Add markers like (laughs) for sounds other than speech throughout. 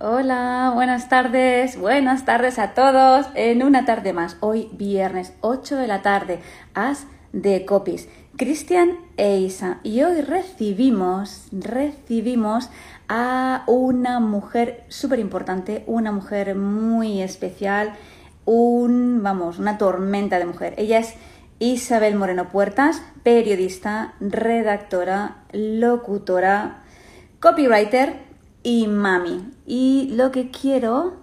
Hola, buenas tardes, buenas tardes a todos en una tarde más. Hoy viernes 8 de la tarde, As de Copies, Cristian e Isa. Y hoy recibimos, recibimos a una mujer súper importante, una mujer muy especial, un, vamos, una tormenta de mujer. Ella es Isabel Moreno Puertas, periodista, redactora, locutora, copywriter y mami. Y lo que quiero...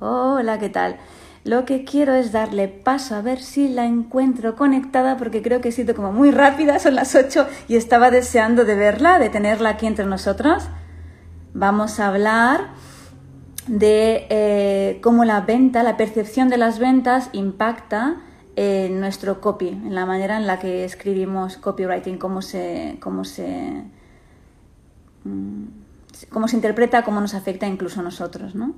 Hola, ¿qué tal? Lo que quiero es darle paso a ver si la encuentro conectada porque creo que he sido como muy rápida, son las 8 y estaba deseando de verla, de tenerla aquí entre nosotros. Vamos a hablar de eh, cómo la venta, la percepción de las ventas impacta en nuestro copy, en la manera en la que escribimos copywriting, cómo se, cómo se, mm, cómo se interpreta, cómo nos afecta incluso a nosotros, ¿no?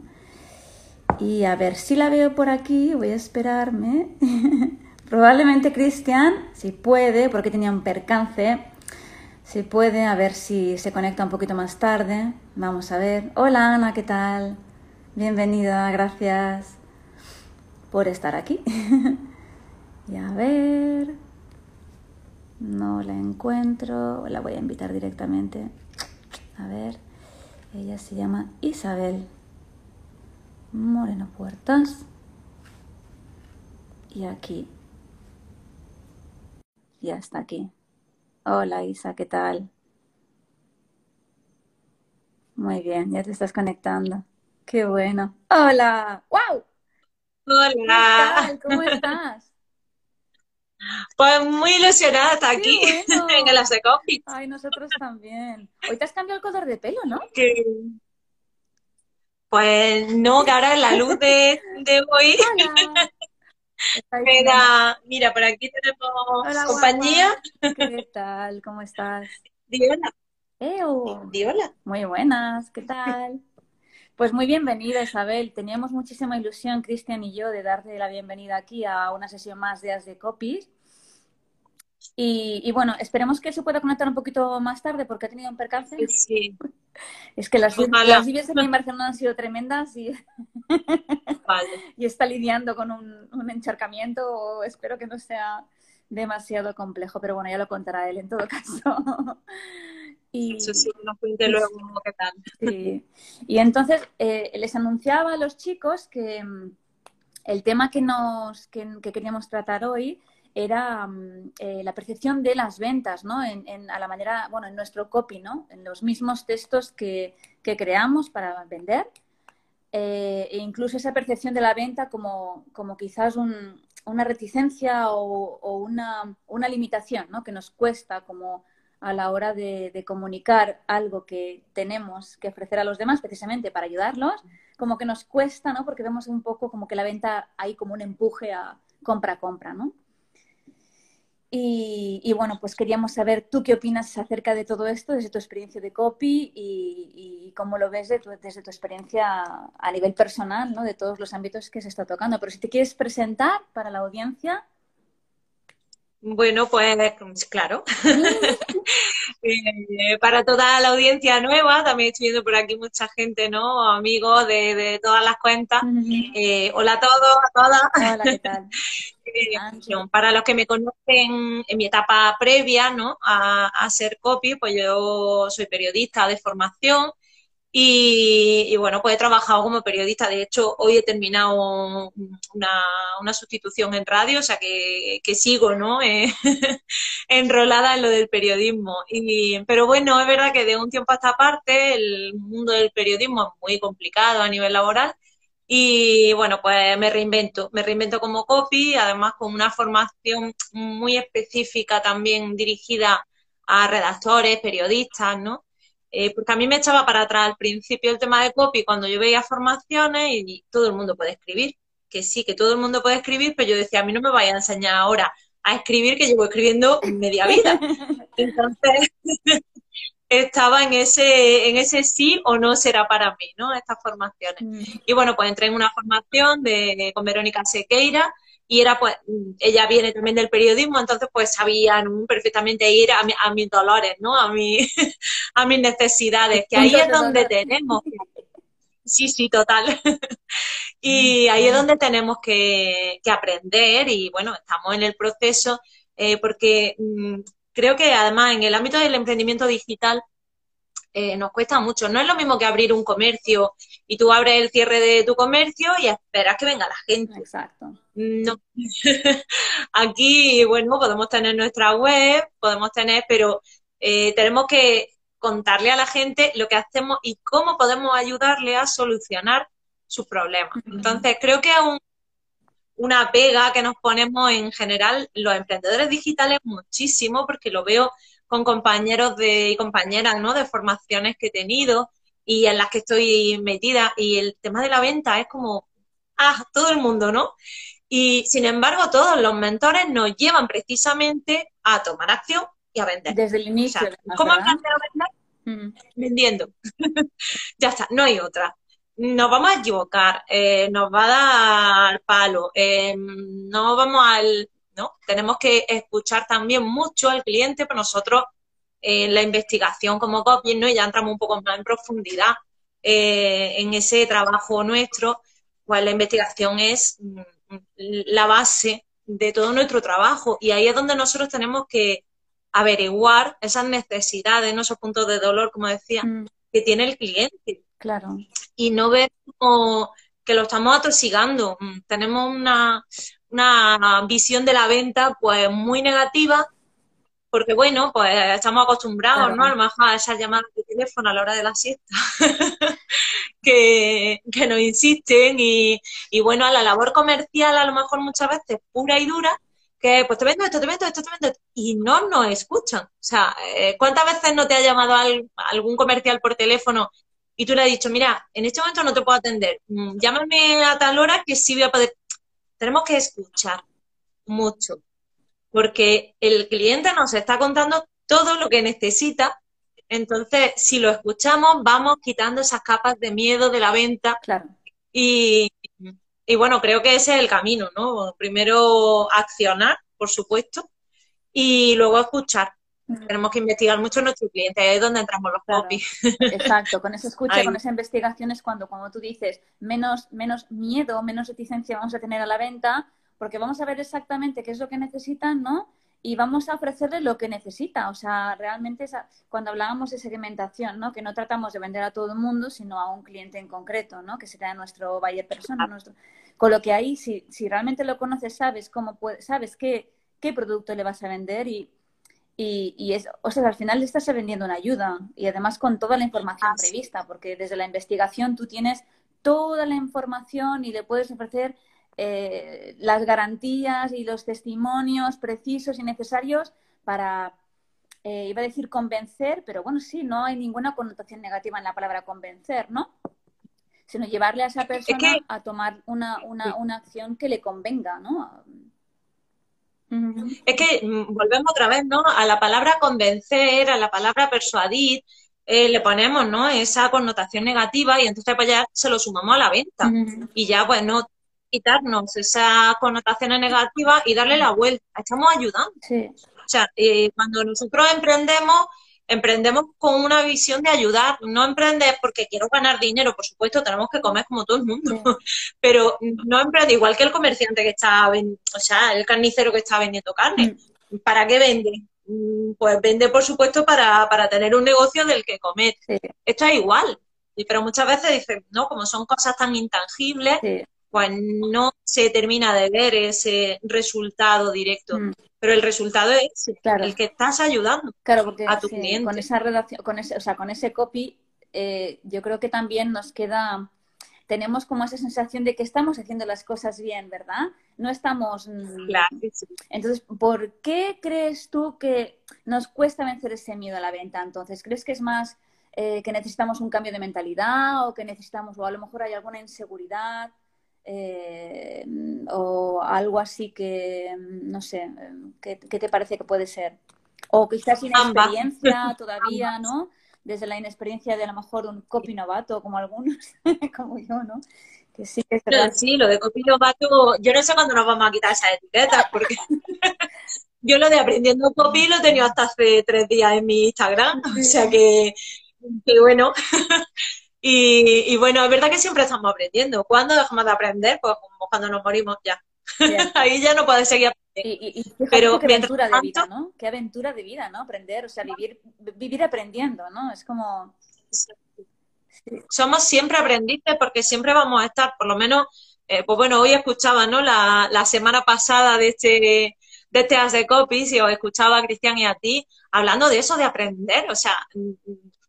Y a ver si la veo por aquí, voy a esperarme. (laughs) Probablemente Cristian, si puede, porque tenía un percance, si puede, a ver si se conecta un poquito más tarde. Vamos a ver. Hola Ana, ¿qué tal? Bienvenida, gracias por estar aquí. (laughs) y a ver. No la encuentro, la voy a invitar directamente. A ver. Ella se llama Isabel Moreno Puertas. Y aquí. Ya está aquí. Hola Isa, ¿qué tal? Muy bien, ya te estás conectando. Qué bueno. Hola. ¡Wow! Hola. ¿Cómo estás? Pues muy ilusionada hasta aquí (laughs) en el Ace Coffee. Ay, nosotros también. Hoy te has cambiado el color de pelo, ¿no? Pues no, que ahora la luz de, hoy. (laughs) Mira, mira, por aquí tenemos compañía. ¿Qué tal? ¿Cómo estás? (laughs) Diola. Diola. Muy buenas, ¿qué tal? Pues muy bienvenida, Isabel. Teníamos muchísima ilusión, Cristian y yo, de darte la bienvenida aquí a una sesión más de As de Copies. Y, bueno, esperemos que se pueda conectar un poquito más tarde porque ha tenido un percance. Sí. (laughs) Es que las, las lluvias en Barcelona han sido tremendas y, (laughs) y está lidiando con un, un encharcamiento. Espero que no sea demasiado complejo, pero bueno, ya lo contará él en todo (laughs) caso. Y, Eso sí, nos cuente luego qué tal. Sí. Y entonces eh, les anunciaba a los chicos que mm, el tema que, nos, que, queríamos tratar hoy era mm, eh, la percepción de las ventas, ¿no? En, a la manera, bueno, en nuestro copy, ¿no? En los mismos textos que, que creamos para vender. Eh, e incluso esa percepción de la venta como, como quizás un, una reticencia o, o una, una, limitación, ¿no? Que nos cuesta como a la hora de, comunicar algo que tenemos que ofrecer a los demás precisamente para ayudarlos, como que nos cuesta, ¿no? Porque vemos un poco como que la venta hay como un empuje a compra-compra, ¿no? Y, bueno, pues queríamos saber tú qué opinas acerca de todo esto desde tu experiencia de copy y, cómo lo ves desde tu experiencia a nivel personal, ¿no? De todos los ámbitos que se está tocando. Pero si te quieres presentar para la audiencia, bueno, pues claro. (laughs) Eh, para toda la audiencia nueva, también estoy viendo por aquí mucha gente, ¿no? Amigos de, todas las cuentas. Eh, hola a todos, a todas. Hola, ¿qué tal? (laughs) Eh, para los que me conocen en mi etapa previa, ¿no? A, a ser copy, pues yo soy periodista de formación y, bueno, pues he trabajado como periodista. De hecho, hoy he terminado una, sustitución en radio, o sea que, sigo, ¿no? (laughs) Eh, enrolada en lo del periodismo. Y, pero bueno, es verdad que de un tiempo a esta parte el mundo del periodismo es muy complicado a nivel laboral. Y bueno, pues me reinvento, me reinvento como copy, además con una formación muy específica también dirigida a redactores, periodistas, ¿no? Eh, porque a mí me echaba para atrás al principio el tema de copy cuando yo veía formaciones y, todo el mundo puede escribir, que sí, que todo el mundo puede escribir, pero yo decía, a mí no me vaya a enseñar ahora a escribir que llevo escribiendo media vida. (laughs) Entonces, (laughs) estaba en ese, en ese sí o no será para mí, ¿no? Estas formaciones. Mm. Y bueno, pues entré en una formación de, con Verónica Sequeira, y era pues, ella viene también del periodismo, entonces pues sabían perfectamente ir a, a mis dolores, ¿no? A, mi, (laughs) a mis necesidades, que ahí es donde tenemos (laughs) sí, sí, total. (laughs) y ahí es donde tenemos que, aprender y bueno, estamos en el proceso eh, porque mm, creo que además en el ámbito del emprendimiento digital eh, nos cuesta mucho. No es lo mismo que abrir un comercio y tú abres el cierre de tu comercio y esperas que venga la gente. Exacto. No. (laughs) Aquí, bueno, podemos tener nuestra web, podemos tener, pero eh, tenemos que contarle a la gente lo que hacemos y cómo podemos ayudarle a solucionar sus problemas. Entonces, creo que es una pega que nos ponemos en general los emprendedores digitales muchísimo, porque lo veo con compañeros de, y compañeras ¿no? de formaciones que he tenido y en las que estoy metida. Y el tema de la venta es como, ah, todo el mundo, ¿no? Y sin embargo, todos los mentores nos llevan precisamente a tomar acción y a vender. Desde el inicio. ¿Cómo aprender a vender? Mm. Vendiendo. (laughs) ya está, no hay otra. Nos vamos a equivocar, eh, nos va a dar palo, eh, no vamos al tenemos que escuchar también mucho al cliente, pero nosotros en la investigación como copy, ¿no? ya entramos un poco más en profundidad eh, en ese trabajo nuestro, pues la investigación es mm, la base de todo nuestro trabajo y ahí es donde nosotros tenemos que averiguar esas necesidades, esos puntos de dolor, como decía, mm. que tiene el cliente. Claro. Y no ver como que lo estamos atosigando. Mm, tenemos una, una visión de la venta pues muy negativa porque bueno, pues estamos acostumbrados, ¿no? A lo mejor a esas llamadas de teléfono a la hora de la siesta (laughs) que, nos insisten y, y, bueno, a la labor comercial a lo mejor muchas veces pura y dura, que pues te vendo esto, te vendo esto, te vendo esto, y no nos escuchan. O sea, eh, ¿cuántas veces no te ha llamado algún comercial por teléfono y tú le has dicho, mira, en este momento no te puedo atender, mm, llámame a tal hora que sí voy a poder tenemos que escuchar mucho, porque el cliente nos está contando todo lo que necesita. Entonces, si lo escuchamos, vamos quitando esas capas de miedo de la venta. Claro. Y, bueno, creo que ese es el camino, ¿no? Primero accionar, por supuesto, y luego escuchar. Tenemos que investigar mucho nuestro cliente, ahí es donde entramos los copies. Exacto, con esa escucha, con esa investigación es cuando, como tú dices, menos, menos miedo, menos reticencia vamos a tener a la venta, porque vamos a ver exactamente qué es lo que necesitan, ¿no? Y vamos a ofrecerle lo que necesita. O sea, realmente cuando hablábamos de segmentación, ¿no? Que no tratamos de vender a todo el mundo, sino a un cliente en concreto, ¿no? Que será nuestro buyer persona, nuestro... Con lo que ahí, si, si realmente lo conoces, sabes cómo puede, sabes qué, qué producto le vas a vender y y, es, o sea, al final le estás vendiendo una ayuda y además con toda la información prevista, porque desde la investigación tú tienes toda la información y le puedes ofrecer eh, las garantías y los testimonios precisos y necesarios para, eh, iba a decir convencer, pero bueno, sí, no hay ninguna connotación negativa en la palabra convencer, ¿no? Sino llevarle a esa persona a tomar una, una, una acción que le convenga, ¿no? Es que mm, volvemos otra vez, ¿no? A la palabra convencer, a la palabra persuadir, eh, le ponemos, ¿no? Esa connotación negativa y entonces pues ya se lo sumamos a la venta. Y ya pues no quitarnos esas connotaciones negativas y darle la vuelta. Estamos ayudando. O sea, eh, cuando nosotros emprendemos, emprendemos con una visión de ayudar, no emprender porque quiero ganar dinero, por supuesto, tenemos que comer como todo el mundo, (laughs) pero no emprende igual que el comerciante que está, o sea, el carnicero que está vendiendo carne. Mm. ¿Para qué vende? Mm, pues vende, por supuesto, para, para tener un negocio del que comer. Esto es igual. Pero muchas veces dicen, no, como son cosas tan intangibles, pues no se termina de ver ese resultado directo. Mm pero el resultado es el que estás ayudando a tu cliente. Con esa redacción, con ese, o sea, con ese copy, eh, yo creo que también nos queda, tenemos como esa sensación de que estamos haciendo las cosas bien, ¿verdad? No estamos. Mm, claro, Entonces, ¿por qué crees tú que nos cuesta vencer ese miedo a la venta? Entonces, ¿crees que es más eh, que necesitamos un cambio de mentalidad o que necesitamos, o a lo mejor hay alguna inseguridad? Eh, o algo así que, no sé, ¿qué, te parece que puede ser? O quizás sin experiencia (laughs) todavía, ¿no? Desde la inexperiencia de a lo mejor un copy novato, como algunos, (laughs) como yo, ¿no? Que sí, que sí, lo de copy novato, yo no sé cuándo nos vamos a quitar esas etiquetas, porque (laughs) yo lo de aprendiendo copy lo he tenido hasta hace tres días en mi Instagram, o sea que, que bueno, Y, bueno, es verdad que siempre estamos aprendiendo. ¿Cuándo dejamos de aprender? Pues cuando nos morimos ya. (laughs) Ahí ya no puedes seguir aprendiendo. Y, Pero qué aventura de vida, ¿no? Qué aventura de vida, ¿no? Aprender, o sea, vivir, vivir aprendiendo, ¿no? Es como... Somos siempre aprendices porque siempre vamos a estar, por lo menos, eh, pues bueno, hoy escuchaba, ¿no? La, la semana pasada de este de este de copies y os escuchaba a Cristian y a ti hablando de eso, de aprender. O sea,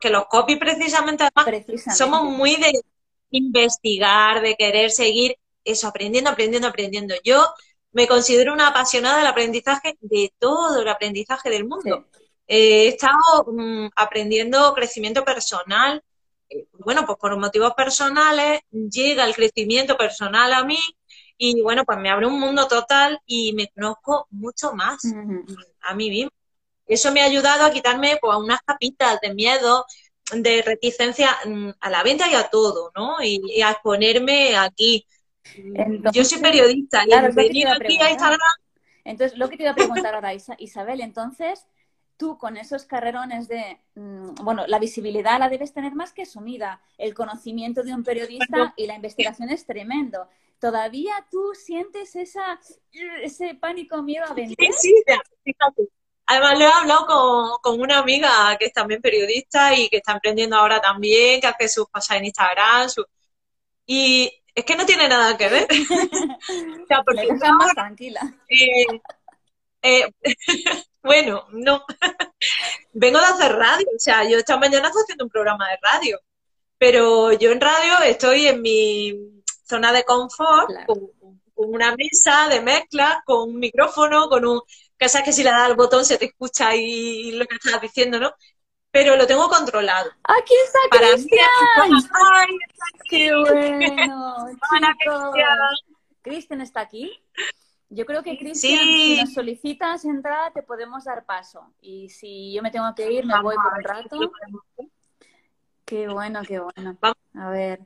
que los copies precisamente, además, somos muy de investigar, de querer seguir eso, aprendiendo, aprendiendo, aprendiendo. Yo me considero una apasionada del aprendizaje, de todo el aprendizaje del mundo. Eh, he estado mm, aprendiendo crecimiento personal. Eh, bueno, pues por motivos personales llega el crecimiento personal a mí y bueno, pues me abre un mundo total y me conozco mucho más a mí mismo. Eso me ha ayudado a quitarme pues, unas capitas de miedo, de reticencia mm, a la venta y a todo, ¿no? Y, a exponerme aquí. Yo soy periodista y aquí a Instagram... Entonces, lo que te iba a preguntar ahora, Isabel, entonces, tú con esos carrerones de, mm, bueno, la visibilidad la debes tener más que sumida, el conocimiento de un periodista y la investigación es tremendo. ¿Todavía tú sientes esa, ese pánico, miedo a vender? Sí, sí, fíjate. Además, lo he hablado con, una amiga que es también periodista y que está emprendiendo ahora también, que hace sus cosas en Instagram. Y es que no tiene nada que ver. (laughs) o sea, porque más tranquila. (laughs) Eh, eh, (laughs) bueno, no. Vengo de hacer radio. O sea, yo esta mañana estoy haciendo un programa de radio. Pero yo en radio estoy en mi zona de confort, con, una mesa de mezcla, con un micrófono, con un... que sabes que si le das al botón se te escucha y lo que estás diciendo, ¿no? Pero lo tengo controlado. Aquí está Para Cristian. ¡Ay, ¡Qué bueno! (laughs) Cristian está aquí. Yo creo que, Cristian, si nos solicitas entrada, te podemos dar paso. Y si yo me tengo que ir, me voy por un rato. Qué bueno, qué bueno. A ver.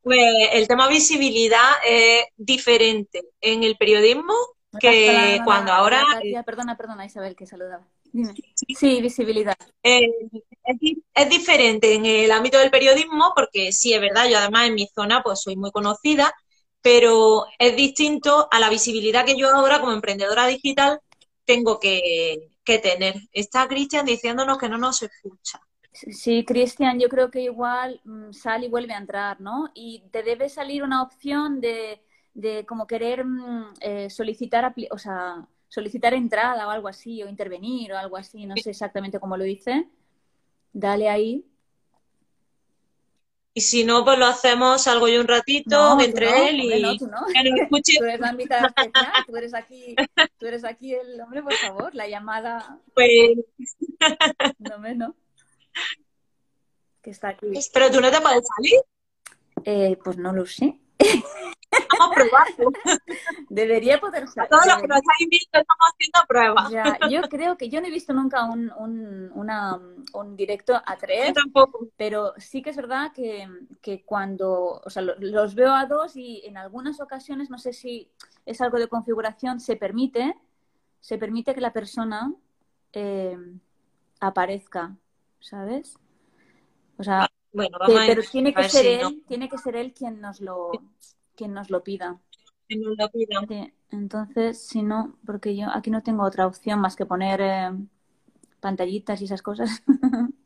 Pues el tema visibilidad es diferente en el periodismo que cuando ahora... perdona, perdona Isabel, que saludaba. Sí, visibilidad. Eh, es, diferente en el ámbito del periodismo porque sí, es verdad, yo además en mi zona pues soy muy conocida, pero es distinto a la visibilidad que yo ahora como emprendedora digital tengo que, que tener. Está Cristian diciéndonos que no nos escucha. Sí, Cristian, yo creo que igual mm, sale y vuelve a entrar, ¿no? Y te debe salir una opción de, de como querer mm, eh, solicitar, o sea, solicitar entrada o algo así, o intervenir o algo así, no sé exactamente cómo lo dice. Dale ahí. Y si no, pues lo hacemos, salgo yo un ratito entre él y tú no. (laughs) nos escuche. Tú eres la invitada especial, tú eres aquí, tú eres aquí el hombre, por favor, la llamada. Pues. (laughs) No me, no que está aquí. ¿Pero tú no te puedes salir? Eh, pues no lo sé. Vamos a probarlo. (laughs) Debería poder salir. Todos los que nos estáis viendo estamos haciendo pruebas. Ya, yo creo que yo no he visto nunca un, un, una, un directo a tres. Yo tampoco. Pero sí que es verdad que, que cuando, o sea, los veo a dos y en algunas ocasiones, no sé si es algo de configuración, se permite, se permite que la persona eh, aparezca ¿sabes? O sea, bueno, pero tiene que ser él, tiene que ser él quien nos lo, quien nos lo pida. Quien nos lo pida. Entonces, si no, porque yo aquí no tengo otra opción más que poner eh, pantallitas y esas cosas. (laughs)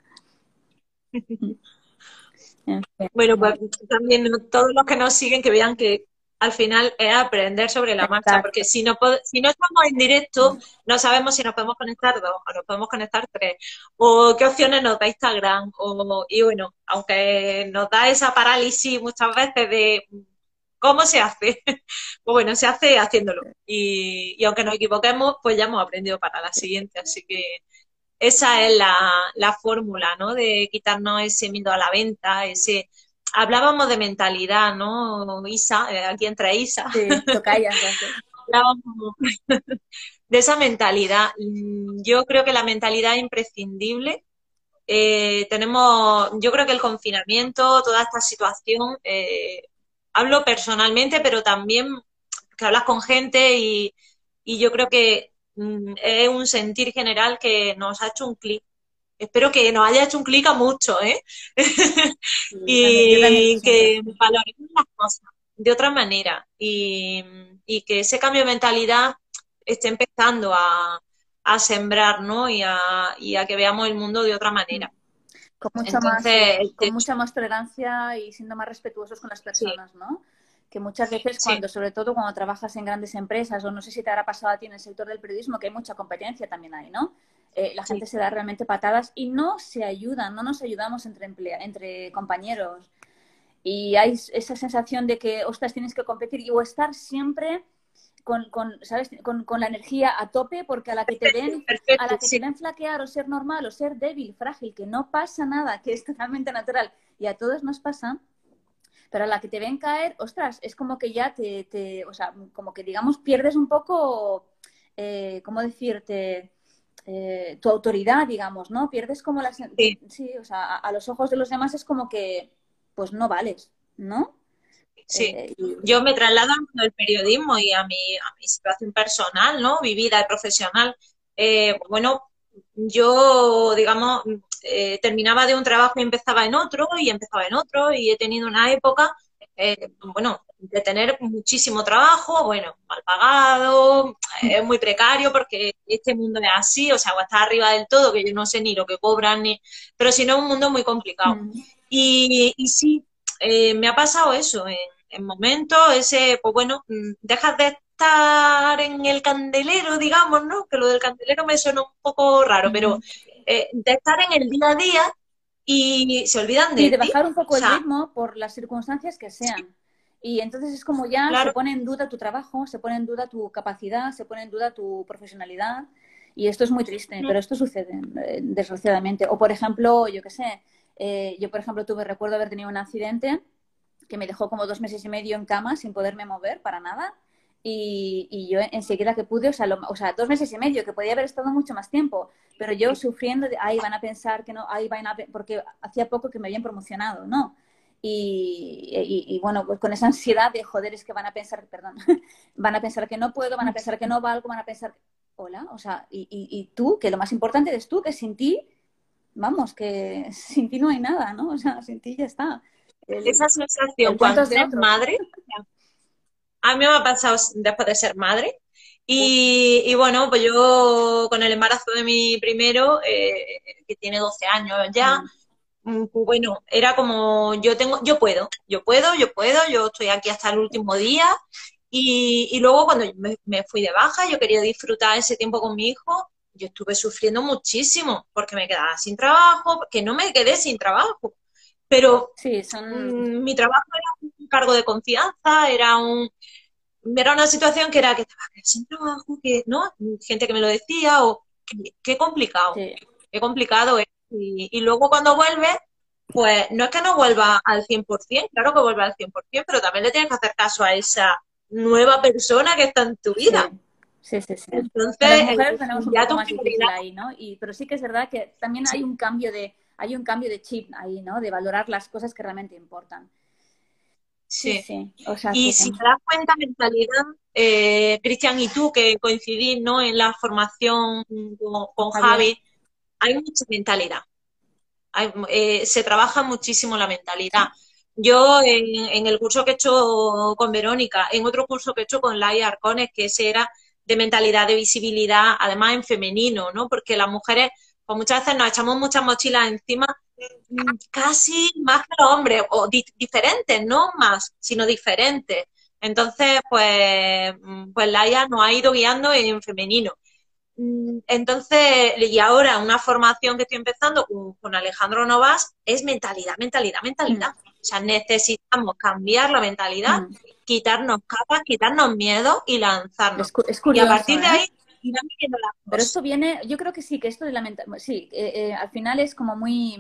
(laughs) Bueno, pues también todos los que nos siguen que vean que al final es aprender sobre la marcha, porque si no, si no estamos en directo, no sabemos si nos podemos conectar dos o nos podemos conectar tres, o qué opciones nos da Instagram, o, y bueno, aunque nos da esa parálisis muchas veces de cómo se hace, (laughs) pues bueno, se hace haciéndolo. Y, y aunque nos equivoquemos, pues ya hemos aprendido para la siguiente, así que esa es la, la fórmula, ¿no? De quitarnos ese miedo a la venta, ese hablábamos de mentalidad, ¿no? Isa, eh, aquí entra Isa. Sí, (laughs) hablábamos de esa mentalidad. Mm, yo creo que la mentalidad es imprescindible. Eh, tenemos, yo creo que el confinamiento, toda esta situación, eh, hablo personalmente, pero también que hablas con gente y, y yo creo que mm, es un sentir general que nos ha hecho un clic espero que nos haya hecho un clic a muchos, ¿eh? (laughs) y que valoremos las cosas de otra manera y, que ese cambio de mentalidad esté empezando a, sembrar, ¿no? Y a, y a que veamos el mundo de otra manera. Con mucha, más, con mucha más tolerancia y siendo más respetuosos con las personas, ¿no? Que muchas veces cuando, sobre todo cuando trabajas en grandes empresas, o no sé si te habrá pasado a ti en el sector del periodismo, que hay mucha competencia también ahí, ¿no? Eh, la gente se da realmente patadas y no se ayudan, no nos ayudamos entre, entre compañeros. Y hay esa sensación de que, ostras, tienes que competir y o estar siempre con, con ¿sabes? Con, con, la energía a tope, porque a la que te ven, a la que te ven flaquear o ser normal o ser débil, frágil, que no pasa nada, que es totalmente natural y a todos nos pasa, pero a la que te ven caer, ostras, es como que ya te, te o sea, como que digamos pierdes un poco, eh, ¿cómo decirte? Eh, tu autoridad, digamos, ¿no? Pierdes como la... Sí, sí o sea, a, los ojos de los demás es como que, pues no vales, ¿no? Sí, eh, yo me traslado al periodismo y a mi, a mi situación personal, ¿no? Mi vida profesional. Eh, bueno, yo, digamos, eh, terminaba de un trabajo y empezaba en otro, y empezaba en otro, y he tenido una época, eh, bueno, de tener muchísimo trabajo, bueno, mal pagado, es muy precario porque este mundo es así, o sea, o está arriba del todo, que yo no sé ni lo que cobran, ni... pero si no es un mundo muy complicado. Mm. Y, y sí, eh, me ha pasado eso, en, en momentos, ese, pues bueno, mm, dejas de estar en el candelero, digamos, ¿no? Que lo del candelero me suena un poco raro, pero eh, de estar en el día a día y se olvidan de Y de bajar un poco el ritmo por las circunstancias que sean. Y entonces es como ya se pone en duda tu trabajo, se pone en duda tu capacidad, se pone en duda tu profesionalidad. Y esto es muy triste, pero esto sucede, eh, desgraciadamente. O, por ejemplo, yo qué sé, eh, yo, por ejemplo, tuve, recuerdo haber tenido un accidente que me dejó como dos meses y medio en cama sin poderme mover para nada. Y, yo enseguida que pude, o sea, o sea, dos meses y medio, que podía haber estado mucho más tiempo, pero yo sufriendo de, ay, van a pensar que no, ay, van a, porque hacía poco que me habían promocionado, ¿no? Y, y, bueno, pues con esa ansiedad de, joder, es que van a pensar, perdón, (laughs) van a pensar que no puedo, van a pensar que no valgo, van a pensar, hola, o sea, y, y, tú, que lo más importante eres tú, que sin ti, vamos, que (laughs) sin ti no hay nada, ¿no? O sea, sin ti ya está. esa sensación cuando eres madre (laughs) a mí me ha pasado después de ser madre. Y, bueno, pues yo con el embarazo de mi primero, eh, que tiene 12 años ya, mm. Mm, pues bueno, era como yo tengo, yo puedo, yo puedo, yo puedo, yo estoy aquí hasta el último día. Y, luego cuando me, me, fui de baja, yo quería disfrutar ese tiempo con mi hijo, yo estuve sufriendo muchísimo porque me quedaba sin trabajo, que no me quedé sin trabajo. Pero sí, son... Mm, mi trabajo era cargo de confianza, era un era una situación que era que estaba sin trabajo, que, ¿no? Gente que me lo decía, o qué complicado, qué complicado es. Y, luego cuando vuelve, pues no es que no vuelva al 100%, claro que vuelve al 100%, pero también le tienes que hacer caso a esa nueva persona que está en tu vida. Sí, sí, sí. Entonces, tenemos un poco más difícil ahí, ¿no? Y, pero sí que es verdad que también hay un cambio de hay un cambio de chip ahí, ¿no? De valorar las cosas que realmente importan. Sí. y si te das cuenta, mentalidad, eh, Cristian y tú, que coincidís ¿no? en la formación con, Javi, hay mucha mentalidad. Eh, se trabaja muchísimo la mentalidad. Yo en, el curso que he hecho con Verónica, en otro curso que he hecho con Laia Arcones, que ese era de mentalidad, de visibilidad, además en femenino, ¿no? Porque las mujeres, pues muchas veces nos echamos muchas mochilas encima casi más que los hombres, o diferentes, no más, sino diferentes. Entonces, pues, pues Laia nos ha ido guiando en femenino. Mm, entonces, y ahora una formación que estoy empezando con, Alejandro Novas es mentalidad, mentalidad, mentalidad. Mm. O sea, necesitamos cambiar la mentalidad, mm. quitarnos capas, quitarnos miedo y lanzarnos. y a partir de ¿eh? Pero esto viene, yo creo que sí, que esto de la mentalidad, sí, eh, eh, al final es como muy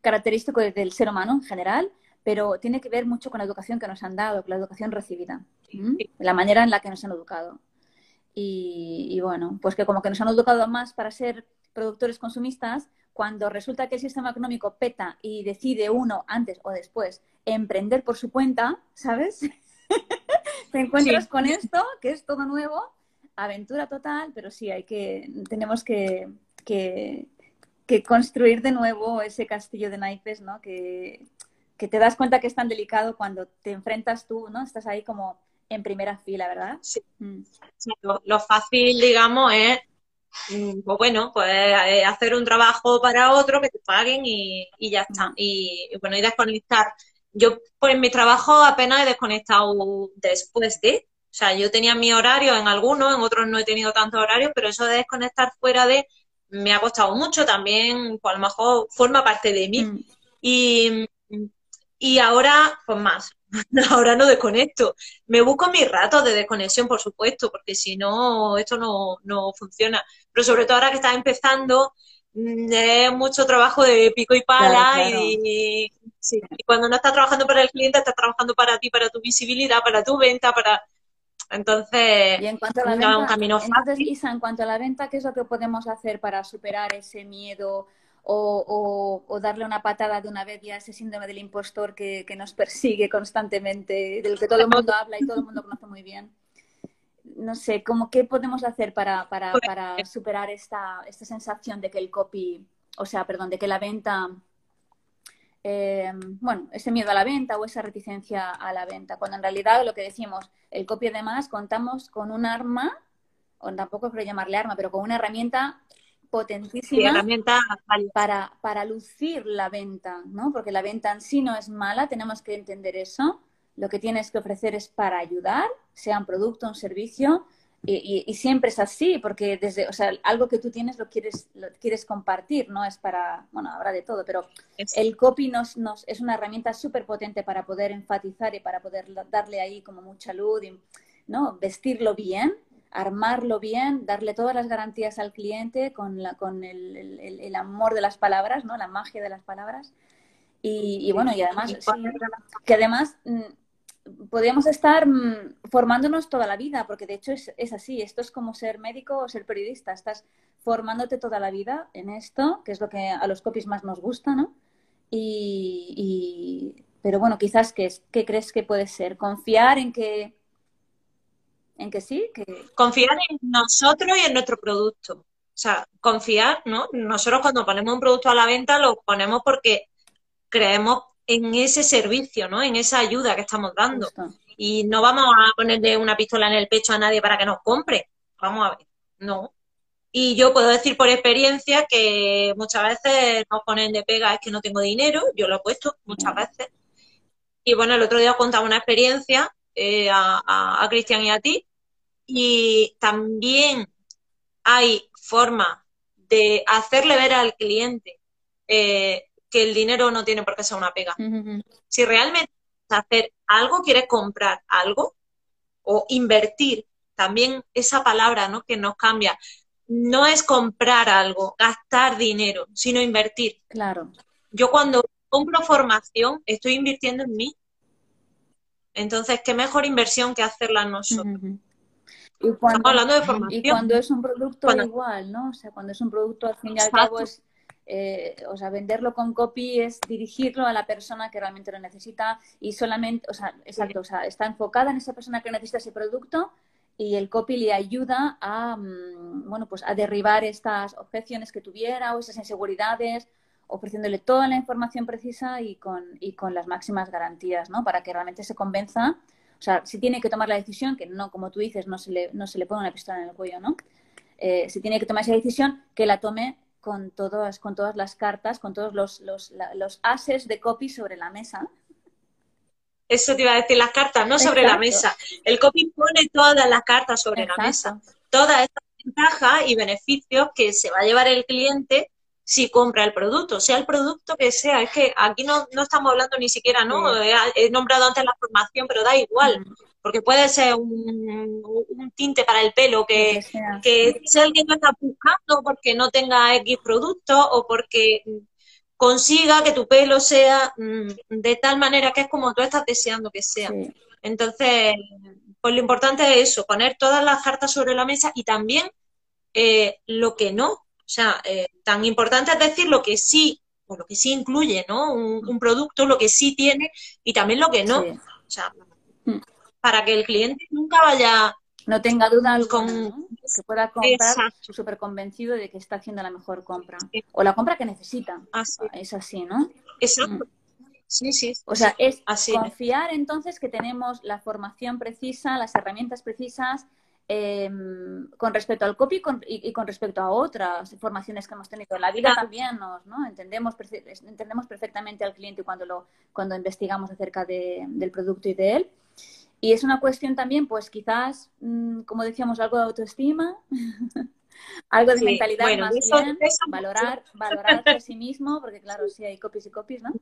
característico del ser humano en general, pero tiene que ver mucho con la educación que nos han dado, con la educación recibida, la manera en la que nos han educado. Y, bueno, pues que como que nos han educado más para ser productores consumistas, cuando resulta que el sistema económico peta y decide uno antes o después emprender por su cuenta, ¿sabes? (laughs) Te encuentras con esto, que es todo nuevo, aventura total, pero sí hay que, tenemos que, que construir de nuevo ese castillo de naipes, ¿no? Que, que te das cuenta que es tan delicado cuando te enfrentas tú, ¿no? Estás ahí como en primera fila, ¿verdad? Sí. Mm. Lo, fácil, digamos, es, mm, pues bueno, pues eh, hacer un trabajo para otro, que te paguen y, y ya está. Y, bueno, y desconectar. Yo, pues en mi trabajo apenas he desconectado después de, sea, yo tenía mi horario en algunos, en otros no he tenido tantos horarios, pero eso de desconectar fuera de me ha costado mucho también, pues a lo mejor forma parte de mí. Mm. Y, y ahora, pues más, (laughs) ahora no desconecto. Me busco mis ratos de desconexión, por supuesto, porque si no, esto no, no funciona. Pero sobre todo ahora que estás empezando, mm, es mucho trabajo de pico y pala Y, cuando no estás trabajando para el cliente, estás trabajando para ti, para tu visibilidad, para tu venta, para... Entonces, y en cuanto a la venta, un camino fácil. Isa, en cuanto a la venta, ¿qué es lo que podemos hacer para superar ese miedo o, darle una patada de una vez ya ese síndrome del impostor que, nos persigue constantemente, del que todo el mundo habla y todo el mundo conoce muy bien. No sé, ¿cómo, ¿qué podemos hacer para, para, pues, para superar esta, esta sensación de que el copy, o sea, perdón, de que la venta eh, bueno, ese miedo a la venta o esa reticencia a la venta, cuando en realidad lo que decimos, el copy además contamos con un arma, o tampoco quiero llamarle arma, pero con una herramienta potentísima para, para lucir la venta, ¿no? Porque la venta en sí no es mala, tenemos que entender eso. Lo que tienes que ofrecer es para ayudar, sea un producto, un servicio, y, siempre es así, porque desde, o sea, algo que tú tienes lo quieres, lo quieres compartir, no es para, bueno, habrá de todo, pero el copy nos, nos, es una herramienta súper potente para poder enfatizar y para poder darle ahí como mucha luz, y, ¿no? Vestirlo bien armarlo bien, darle todas las garantías al cliente con, la, con el, el, amor de las palabras, ¿no? La magia de las palabras. Y, bueno, y además, que además mm, podríamos estar mm, formándonos toda la vida, porque de hecho es, es, así, esto es como ser médico o ser periodista, estás formándote toda la vida en esto, que es lo que a los copies más nos gusta, ¿no? Y, y pero bueno, quizás, ¿qué, ¿qué crees que puede ser? Confiar en que en que sí, que... Confiar en nosotros y en nuestro producto. O sea, confiar, ¿no? Nosotros cuando ponemos un producto a la venta lo ponemos porque creemos en ese servicio, ¿no? En esa ayuda que estamos dando. Y no vamos a ponerle una pistola en el pecho a nadie para que nos compre. Vamos a ver, no. Y yo puedo decir por experiencia que muchas veces nos ponen de pega es que no tengo dinero, yo lo he puesto muchas veces. Y bueno, el otro día contaba una experiencia eh, a, a Cristian y a ti, y también hay forma de hacerle ver al cliente eh, que el dinero no tiene por qué ser una pega. Si realmente hacer algo, quieres comprar algo o invertir, también esa palabra ¿no? que nos cambia, no es comprar algo, gastar dinero, sino invertir. Claro. Yo cuando compro formación, estoy invirtiendo en mí. Entonces, ¿qué mejor inversión que hacerla nosotros? Y cuando, hablando de formación. Y cuando es un producto igual, ¿no? O sea, cuando es un producto al fin y al cabo es, eh, o sea, venderlo con copy es dirigirlo a la persona que realmente lo necesita y solamente, o sea, exacto, o sea, está enfocada en esa persona que necesita ese producto y el copy le ayuda a, mm, bueno, pues a derribar estas objeciones que tuviera o esas inseguridades, ofreciéndole toda la información precisa y con, y con las máximas garantías, ¿no? Para que realmente se convenza o sea, si tiene que tomar la decisión, que no, como tú dices, no se le, no se le pone una pistola en el cuello, ¿no? Eh, si tiene que tomar esa decisión, que la tome con todas, con todas las cartas, con todos los, los, los ases de copy sobre la mesa. Eso te iba a decir, las cartas, no sobre la mesa. El copy pone todas las cartas sobre la mesa. Todas estas ventajas y beneficios que se va a llevar el cliente si compra el producto, sea el producto que sea. Es que aquí no, no estamos hablando ni siquiera, ¿no? He, nombrado antes la formación, pero da igual, mm. Porque puede ser un, un, tinte para el pelo que, que si alguien lo está buscando porque no tenga X producto o porque consiga que tu pelo sea mm, de tal manera que es como tú estás deseando que sea. Entonces, pues lo importante es eso, poner todas las cartas sobre la mesa y también eh, lo que no, o sea, eh, tan importante es decir lo que sí, o lo que sí incluye, ¿no? Un, producto, lo que sí tiene y también lo que no. O sea, mm. Para que el cliente nunca vaya no tenga dudas con que pueda comprar súper convencido de que está haciendo la mejor compra o la compra que necesita. Es así, ¿no? Exacto. Mm. Sí, sí. O sea, es confiar entonces que tenemos la formación precisa, las herramientas precisas em, con respecto al copy y, con respecto a otras formaciones que hemos tenido. En la vida también nos, ¿no? Entendemos, entendemos perfectamente al cliente cuando, lo, cuando investigamos acerca del producto y de él. Y es una cuestión también, pues quizás, mm, como decíamos, algo de autoestima, (laughs) algo de mentalidad más bien, valorar, valorarse a sí mismo, porque claro, sí hay copies y copies, ¿no?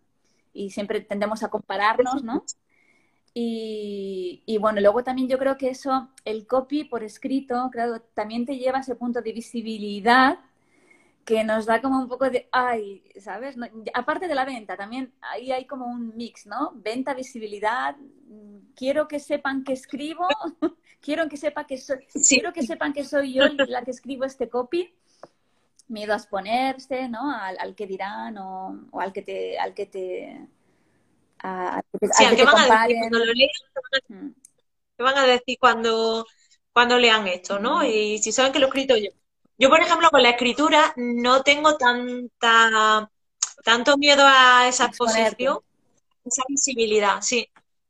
Y siempre tendemos a compararnos, ¿no? Y, y, bueno, luego también yo creo que eso, el copy por escrito, claro, también te lleva a ese punto de visibilidad que nos da como un poco de, ay, ¿sabes? aparte de la venta, también ahí hay como un mix, ¿no? Venta, visibilidad, quiero que sepan que escribo, (laughs) quiero que sepa que soy, quiero que sepan que soy yo la que escribo este copy. Miedo a exponerse, ¿no? Al, que dirán o, al que te, al que te, al que, van a decir cuando lo lean, mm. ¿qué van a decir cuando, cuando lean esto, no? Y si saben que lo he escrito yo. Yo, por ejemplo, con la escritura no tengo tanta tanto miedo a esa exposición, esa visibilidad, sí.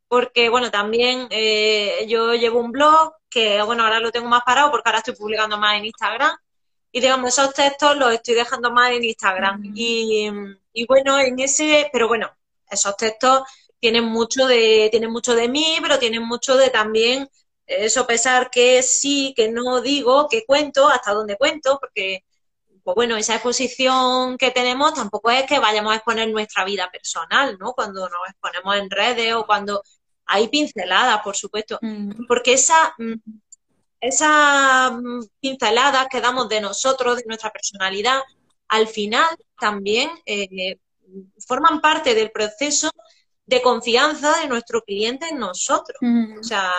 Porque bueno, también eh, yo llevo un blog que bueno, ahora lo tengo más parado porque ahora estoy publicando más en Instagram y digamos, esos textos los estoy dejando más en Instagram. y, y, bueno, en ese, pero bueno, esos textos tienen mucho de, tienen mucho de mí, pero tienen mucho de también eso pesar que sí, que no digo, que cuento, hasta dónde cuento, porque pues bueno, esa exposición que tenemos tampoco es que vayamos a exponer nuestra vida personal, ¿no? Cuando nos exponemos en redes o cuando hay pinceladas, por supuesto, mm. porque esa, mm, esa mm, pinceladas que damos de nosotros, de nuestra personalidad, al final también eh, forman parte del proceso de confianza de nuestro cliente en nosotros. O sea,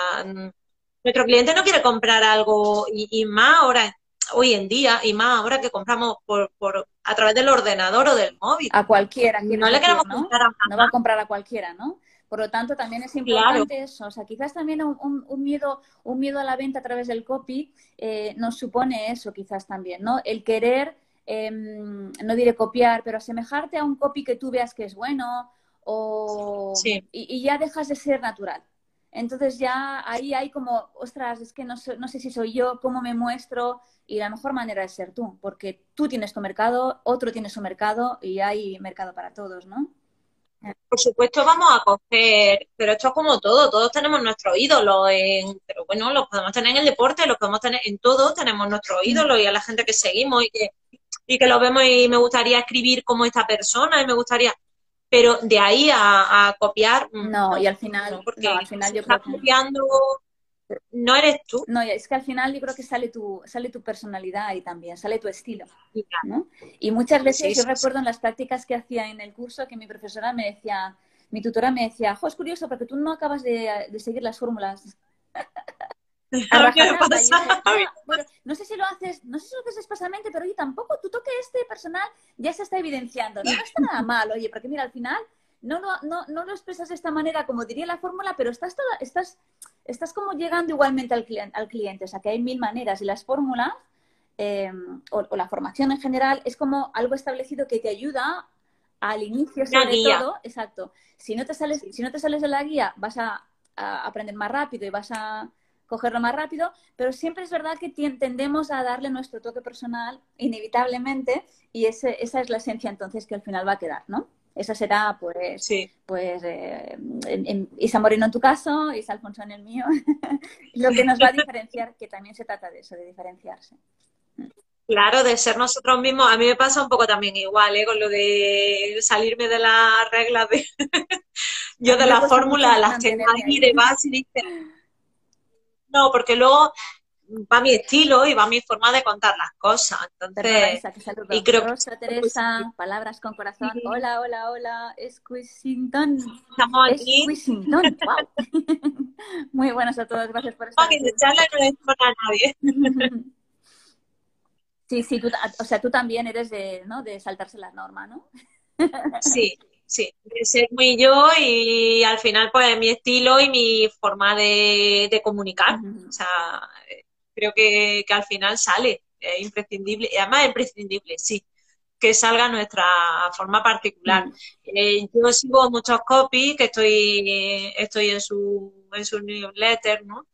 nuestro cliente no quiere comprar algo y, más ahora, hoy en día, y más ahora que compramos por, por a través del ordenador o del móvil. A cualquiera. No le queremos comprar a No va a comprar a cualquiera, ¿no? Por lo tanto, también es importante eso. O sea, quizás también un, miedo, un miedo a la venta a través del copy eh, nos supone eso, quizás también, ¿no? El querer, em, no diré copiar, pero asemejarte a un copy que tú veas que es bueno o y, ya dejas de ser natural. Entonces ya ahí hay como, ostras, es que no, no sé si soy yo, cómo me muestro y la mejor manera es ser tú, porque tú tienes tu mercado, otro tiene su mercado y hay mercado para todos, ¿no? Por supuesto vamos a coger, pero esto es como todo, todos tenemos nuestros ídolos, en, pero bueno, los podemos tener en el deporte, los podemos tener en todo, tenemos nuestros ídolos y a la gente que seguimos y que, y que lo vemos y me gustaría escribir como esta persona y me gustaría, pero de ahí a, copiar. Mm, no, y al final, porque al final yo creo copiando no eres tú. No, es que al final yo creo que sale tu, sale tu personalidad y también, sale tu estilo. ¿no? Y muchas veces yo recuerdo en las prácticas que hacía en el curso que mi profesora me decía, mi tutora me decía, jo, es curioso porque tú no acabas de, seguir las fórmulas. (laughs) (laughs) Bueno, no sé si lo haces, no sé si lo haces expresamente, pero oye, tampoco tu toque este personal ya se está evidenciando. No, no está nada mal, oye, porque mira, al final no, no, no, no lo expresas de esta manera como diría la fórmula, pero estás, estás, estás como llegando igualmente al, cliente, al cliente. O sea, que hay mil maneras y las fórmulas eh, o, la formación en general es como algo establecido que te ayuda al inicio sobre todo. Exacto. Si no, te sales, si no te sales de la guía, vas a, aprender más rápido y vas a cogerlo más rápido, pero siempre es verdad que tendemos a darle nuestro toque personal inevitablemente y ese, esa es la esencia entonces que al final va a quedar, ¿no? Esa será, pues, pues eh, Isa Moreno en tu caso, Isa Alfonso en el mío, (laughs) lo que nos va a diferenciar, que también se trata de eso, de diferenciarse. Claro, de ser nosotros mismos. A mí me pasa un poco también igual, ¿eh? con lo de salirme de las reglas de... (laughs) Yo de la fórmula, las tengo ahí de base y No, porque luego va mi estilo y va mi forma de contar las cosas. Entonces, y creo Rosa, Teresa, palabras con corazón. Hola, hola, hola, Squishington. Estamos aquí. wow. (laughs) Muy buenas a todos, gracias por estar aquí. charla no le a nadie. (laughs) Sí, sí, tú, o sea, tú también eres de, ¿no? de saltarse la norma, ¿no? Sí, (laughs) sí, de ser muy yo y al final pues mi estilo y mi forma de, de comunicar. O sea, creo que, al final sale, es imprescindible, y además es imprescindible, sí, que salga nuestra forma particular. Eh, yo sigo muchos copies que estoy, estoy en su, en su newsletter, ¿no?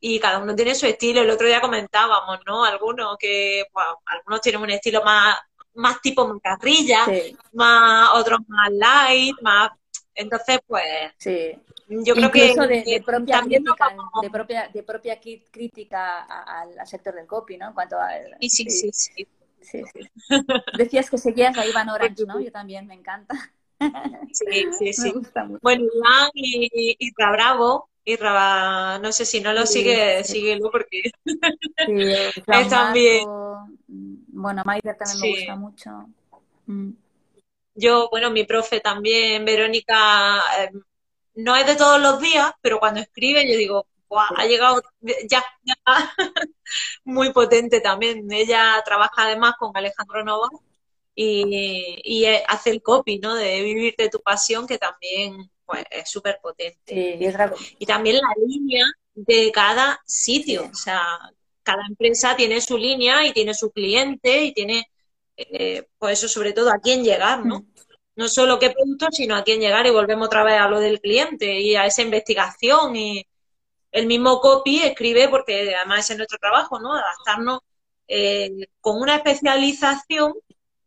Y cada uno tiene su estilo. El otro día comentábamos, ¿no? Algunos que, bueno, algunos tienen un estilo más, más tipo macarrilla, más, otros más light, más, entonces, pues, sí. yo creo que de, propia crítica, de propia de propia crítica al, sector del copy, ¿no? En cuanto a sí, sí, sí, sí. Sí, Decías que seguías a Iván Orange, ¿no? Yo también, me encanta. Sí, sí, sí. (laughs) Bueno, Iván y, y Bravo, y Raba, no sé si no lo sigue, síguelo porque (laughs) es también. Bueno, Maider también me gusta mucho. Mm. Yo, bueno, mi profe también, Verónica, eh, no es de todos los días, pero cuando escribe yo digo, ha llegado ya, (laughs) muy potente también. Ella trabaja además con Alejandro Nova y, hace el copy, ¿no? De vivir de tu pasión, que también es súper potente. y también la línea de cada sitio, o sea, cada empresa tiene su línea y tiene su cliente y tiene, eh, pues eso sobre todo a quién llegar, ¿no? Mm. No solo qué producto, sino a quién llegar y volvemos otra vez a lo del cliente y a esa investigación y el mismo copy escribe, porque además es nuestro trabajo, ¿no? Adaptarnos eh, con una especialización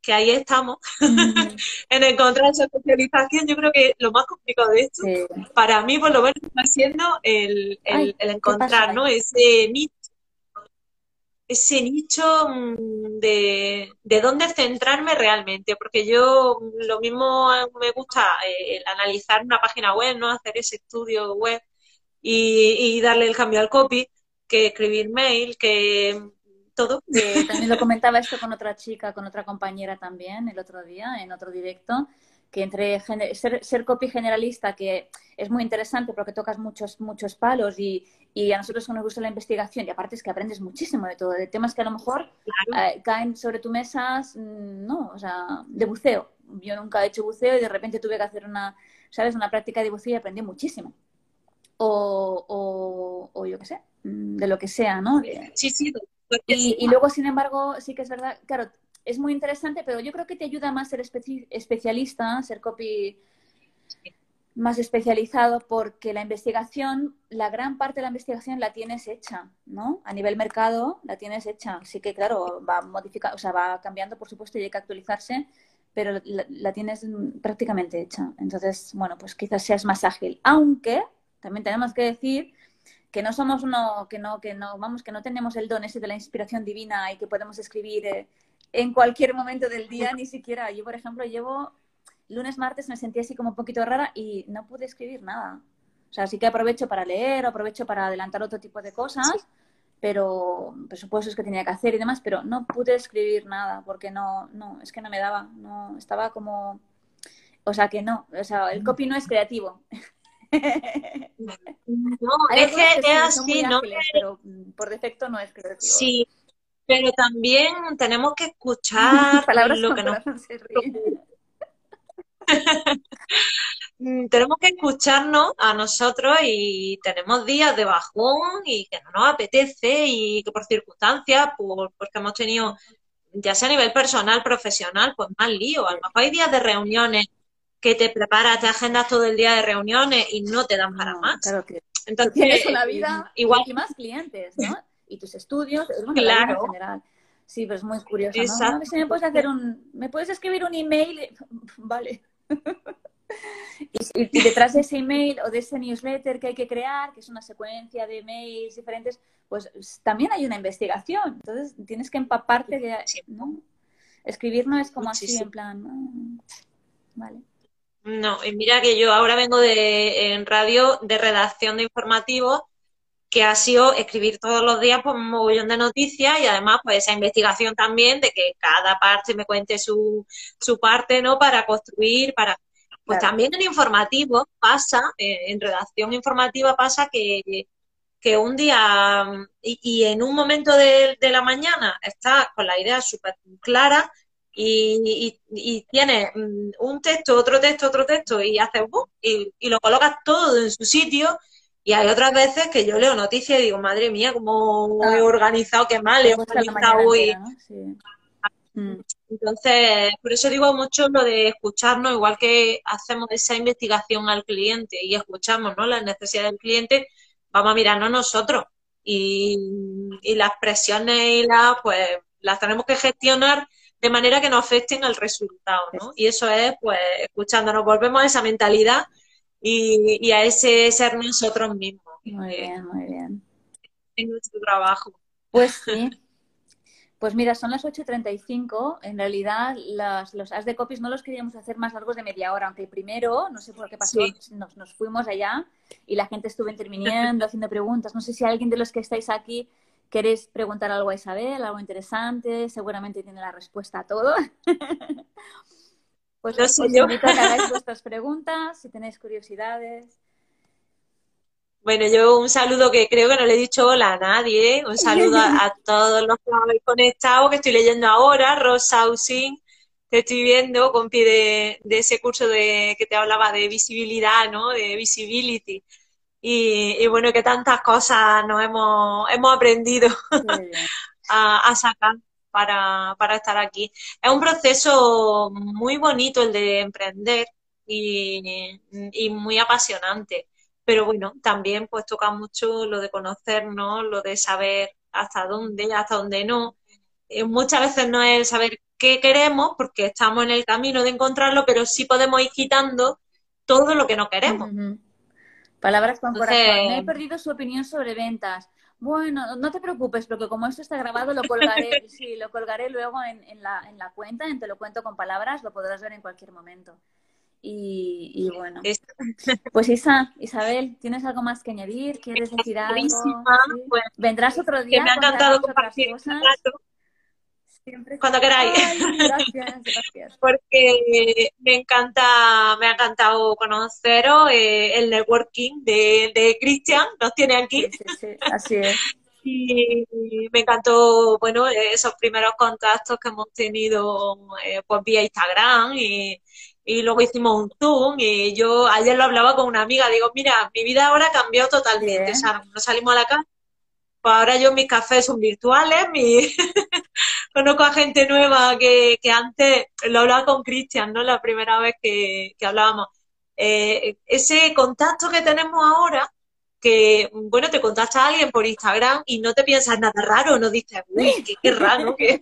que ahí estamos, (laughs) en encontrar esa especialización. Yo creo que lo más complicado de esto, para mí por lo menos, está siendo el, encontrar ¿no? ese nicho, ese nicho mm, de, de dónde centrarme realmente, porque yo lo mismo me gusta eh, analizar una página web, no hacer ese estudio web y, darle el cambio al copy, que escribir mail, que todo. también lo comentaba esto con otra chica, con otra compañera también el otro día, en otro directo, que entre ser, ser copy generalista, que es muy interesante porque tocas muchos, muchos palos y, y, a nosotros nos gusta la investigación y aparte es que aprendes muchísimo de todo, de temas que a lo mejor eh, caen sobre tu mesa, mm, no, o sea, de buceo. Yo nunca he hecho buceo y de repente tuve que hacer una, ¿sabes? Una práctica de buceo y aprendí muchísimo o, o, yo qué sé, mm, de lo que sea, ¿no? Sí, sí. Y, luego, sin embargo, sí que es verdad, claro, es muy interesante, pero yo creo que te ayuda más ser especialista, ser copy más especializado, porque la investigación, la gran parte de la investigación la tienes hecha, ¿no? A nivel mercado la tienes hecha. Así que, claro, va modificar, o sea, va cambiando, por supuesto, y hay que actualizarse, pero la, la tienes prácticamente hecha. Entonces, bueno, pues quizás seas más ágil. Aunque también tenemos que decir que no somos uno, que no, que no, vamos, que no tenemos el don ese de la inspiración divina y que podemos escribir eh, en cualquier momento del día, ni siquiera. Yo, por ejemplo, llevo lunes, martes, me sentí así como un poquito rara y no pude escribir nada. O sea, sí que aprovecho para leer, aprovecho para adelantar otro tipo de cosas, pero presupuestos que tenía que hacer y demás, pero no pude escribir nada porque no, no, es que no me daba, no, estaba como, o sea, que no, o sea, el copy no es creativo. (laughs) No, es que, es así, ¿no? pero por defecto no es creativo. Sí, pero también tenemos que escuchar (laughs) lo que nos... (laughs) Mm, tenemos que escucharnos a nosotros y tenemos días de bajón y que no nos apetece y que por circunstancias, por, porque hemos tenido, ya sea a nivel personal, profesional, pues más lío. A lo mejor hay días de reuniones que te preparas, te agendas todo el día de reuniones y no te dan para más. Claro que Entonces, tienes una vida (laughs) igual y más clientes, ¿no? Y tus estudios, claro. en general. Sí, pero es muy curioso, ¿no? Si me puedes hacer un, me puedes escribir un email, (laughs) vale. y, detrás de ese email o de ese newsletter que hay que crear, que es una secuencia de emails diferentes, pues también hay una investigación. Entonces tienes que empaparte de, ¿no? Escribir no es como así, en plan, vale. No, y mira que yo ahora vengo de en radio de redacción de informativos, que ha sido escribir todos los días pues, un mogollón de noticias y además pues esa investigación también de que cada parte me cuente su, su parte, ¿no? Para construir, para... Pues también en informativo pasa, eh, en redacción informativa pasa que, que un día y, y en un momento de, de la mañana está con la idea súper clara y, y, tienes mm, un texto, otro texto, otro texto y haces boom, y, y, lo colocas todo en su sitio Y hay otras veces que yo leo noticias y digo, madre mía, cómo he organizado, qué mal he organizado hoy. Mm. Entonces, por eso digo mucho lo de escucharnos, igual que hacemos esa investigación al cliente y escuchamos ¿no? las necesidades del cliente, vamos a mirarnos nosotros. Y, las presiones y las, pues, las tenemos que gestionar de manera que no afecten al resultado, ¿no? Y eso es, pues, escuchándonos, volvemos a esa mentalidad y, a ese ser nosotros mismos. Muy bien, muy bien. En nuestro trabajo. Pues sí. (laughs) Pues mira, son las 8.35. En realidad, los as de copies no los queríamos hacer más largos de media hora, aunque primero, no sé por qué pasó, nos, nos, fuimos allá y la gente estuvo interviniendo, haciendo preguntas. No sé si alguien de los que estáis aquí queréis preguntar algo a Isabel, algo interesante, seguramente tiene la respuesta a todo. (laughs) pues os, invito a que hagáis (laughs) vuestras preguntas, si tenéis curiosidades. Bueno, yo un saludo que creo que no le he dicho hola a nadie. Un saludo a, todos los que habéis conectado, que estoy leyendo ahora. Rosa Ausing, te estoy viendo, compi de, de ese curso de que te hablaba de visibilidad, ¿no? De visibility. Y, bueno, que tantas cosas nos hemos, hemos aprendido (laughs) a, sacar para, para estar aquí. Es un proceso muy bonito el de emprender y, y muy apasionante pero bueno, también pues toca mucho lo de conocernos, lo de saber hasta dónde, hasta dónde no. Eh, muchas veces no es saber qué queremos, porque estamos en el camino de encontrarlo, pero sí podemos ir quitando todo lo que no queremos. Palabras con corazón. Me he perdido su opinión sobre ventas. Bueno, no te preocupes, porque como esto está grabado, lo colgaré, (laughs) sí, lo colgaré luego en, en, la, en la cuenta, en Te lo cuento con palabras, lo podrás ver en cualquier momento. Y, bueno, (laughs) pues Isa, Isabel, ¿tienes algo más que añadir? ¿Quieres decir algo? Pues, ¿Vendrás otro día? me ha encantado compartir Cuando queráis. gracias, gracias. (laughs) Porque me encanta, me ha encantado conoceros eh, el networking de, de Cristian, nos tiene aquí. Sí, sí, así es. (laughs) Y me encantó, bueno, esos primeros contactos que hemos tenido eh, pues vía Instagram y, y luego hicimos un Zoom y yo ayer lo hablaba con una amiga, digo, mira, mi vida ahora ha cambiado totalmente, o sea, no salimos a la calle, ahora yo mis cafés son virtuales, mi... (laughs) conozco a gente nueva que, que antes lo hablaba con Cristian, ¿no? La primera vez que, que hablábamos. Eh, ese contacto que tenemos ahora, que, bueno, te contacta a alguien por Instagram y no te piensas nada raro, no dices, uy, qué, qué (laughs) raro, que...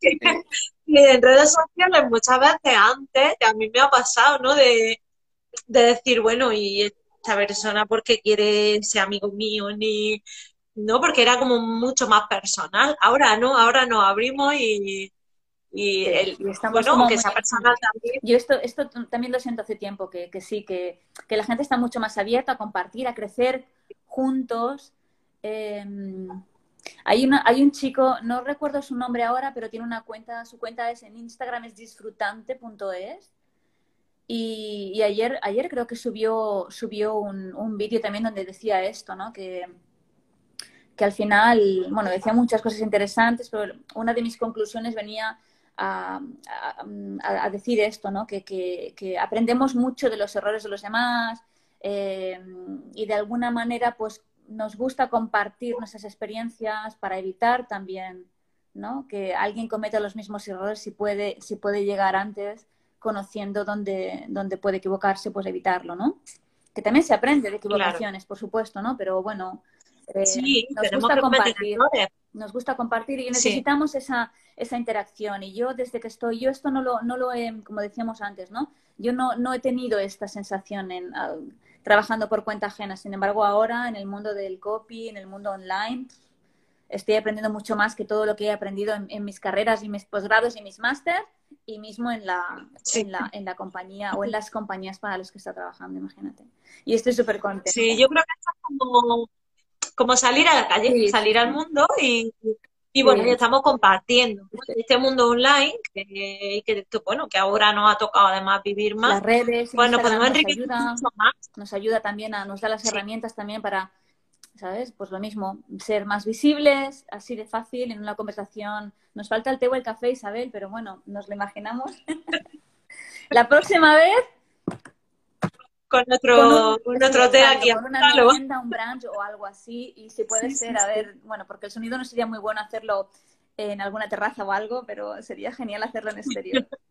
Y (laughs) en redes sociales muchas veces antes, a mí me ha pasado, ¿no? De, decir, bueno, y esta persona porque quiere ser amigo mío, ni... No, porque era como mucho más personal. Ahora no, ahora nos abrimos y, y, bueno, que esa persona también. Yo esto, esto también lo siento hace tiempo, que, que sí, que, que, la gente está mucho más abierta a compartir, a crecer juntos. Eh, hay, una, hay un chico, no recuerdo su nombre ahora, pero tiene una cuenta, su cuenta es en Instagram, es disfrutante.es. Y, ayer, ayer creo que subió, subió un, un vídeo también donde decía esto, ¿no? Que, que al final, bueno, decía muchas cosas interesantes, pero una de mis conclusiones venía a, a, decir esto, ¿no? Que, que, que, aprendemos mucho de los errores de los demás eh, y de alguna manera, pues nos gusta compartir nuestras experiencias para evitar también ¿no? que alguien cometa los mismos errores si puede, si puede llegar antes conociendo dónde, dónde puede equivocarse, pues evitarlo, ¿no? Que también se aprende de equivocaciones, por supuesto, ¿no? Pero bueno, eh, nos gusta compartir. Nos gusta compartir y necesitamos esa, esa interacción. Y yo desde que estoy, yo esto no lo, no lo he, como decíamos antes, ¿no? Yo no, no he tenido esta sensación en, trabajando por cuenta ajena. Sin embargo, ahora en el mundo del copy, en el mundo online, estoy aprendiendo mucho más que todo lo que he aprendido en, mis carreras y mis posgrados y mis máster y mismo en la, en la, en la compañía o en las compañías para las que está trabajando, imagínate. Y estoy súper contenta. Sí, yo creo que es como, como salir a la calle, salir al mundo y, y bueno, estamos compartiendo este mundo online que, que, bueno, que ahora nos ha tocado además vivir más. Las redes, bueno, podemos enriquecer mucho más. Nos ayuda también a, nos da las herramientas también para, ¿sabes? Pues lo mismo, ser más visibles, así de fácil, en una conversación. Nos falta el té o el café, Isabel, pero bueno, nos lo imaginamos. (laughs) La próxima vez con nuestro, con nuestro hotel aquí. Con una tienda, un brunch o algo así. Y si puede ser, a ver, bueno, porque el sonido no sería muy bueno hacerlo en alguna terraza o algo, pero sería genial hacerlo en exterior. (laughs)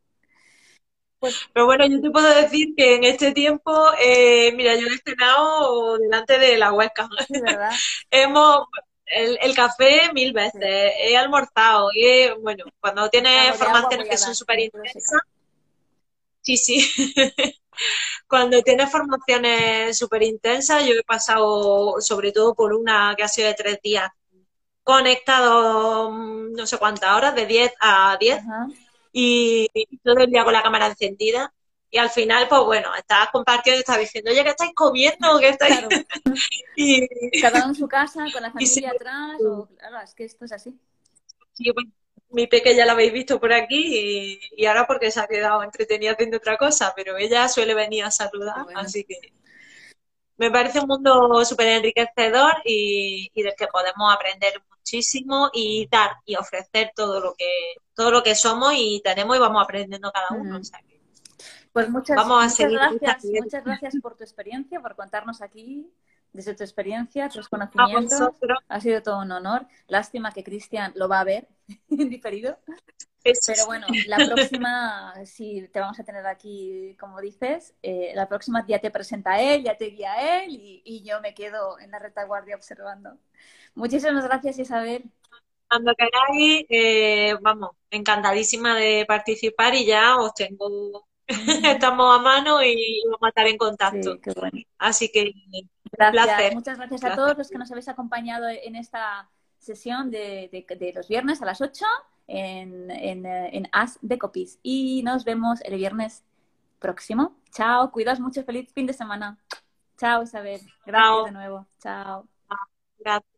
Pues, pero bueno, yo te puedo decir que en este tiempo, eh, mira, yo he cenado delante de la huesca. ¿verdad? (laughs) Hemos, el, café mil veces, he almorzado, y bueno, cuando tienes formaciones que son súper intensas, sí, sí, (laughs) cuando tienes formaciones súper intensas, yo he pasado sobre todo por una que ha sido de tres días, conectado mm, no sé cuántas horas, de 10 a 10, y, todo el día con la cámara encendida. Y al final, pues bueno, estabas compartiendo y estabas diciendo, oye, ¿qué estáis comiendo? ¿Qué estáis? (laughs) y... Cada uno en su casa, con la (laughs) familia atrás, o... claro, es que esto es así. Sí, bueno, mi pequeña la habéis visto por aquí y, ahora porque se ha quedado entretenida haciendo otra cosa, pero ella suele venir a saludar, así que me parece un mundo súper enriquecedor y, y del que podemos aprender muchísimo y dar y ofrecer todo lo que todo lo que somos y tenemos y vamos aprendiendo cada uno. pues muchas, gracias, muchas gracias por tu experiencia, por contarnos aquí desde tu experiencia, tus conocimientos. Ha sido todo un honor. Lástima que Cristian lo va a ver (laughs) en diferido. Pero bueno, la próxima, (laughs) si te vamos a tener aquí, como dices, eh, la próxima ya te presenta él, ya te guía él y, y yo me quedo en la retaguardia observando. Muchísimas gracias, Isabel. Cuando queráis, eh, vamos, encantadísima de participar y ya os tengo, (laughs) estamos a mano y vamos a estar en contacto. Así que, gracias. Muchas gracias a todos los que nos habéis acompañado en esta sesión de, los viernes a las 8 en, en, en As de Copies. Y nos vemos el viernes próximo. Chao, cuidaos mucho, feliz fin de semana. Chao, Isabel. Gracias de nuevo. Chao. Gracias.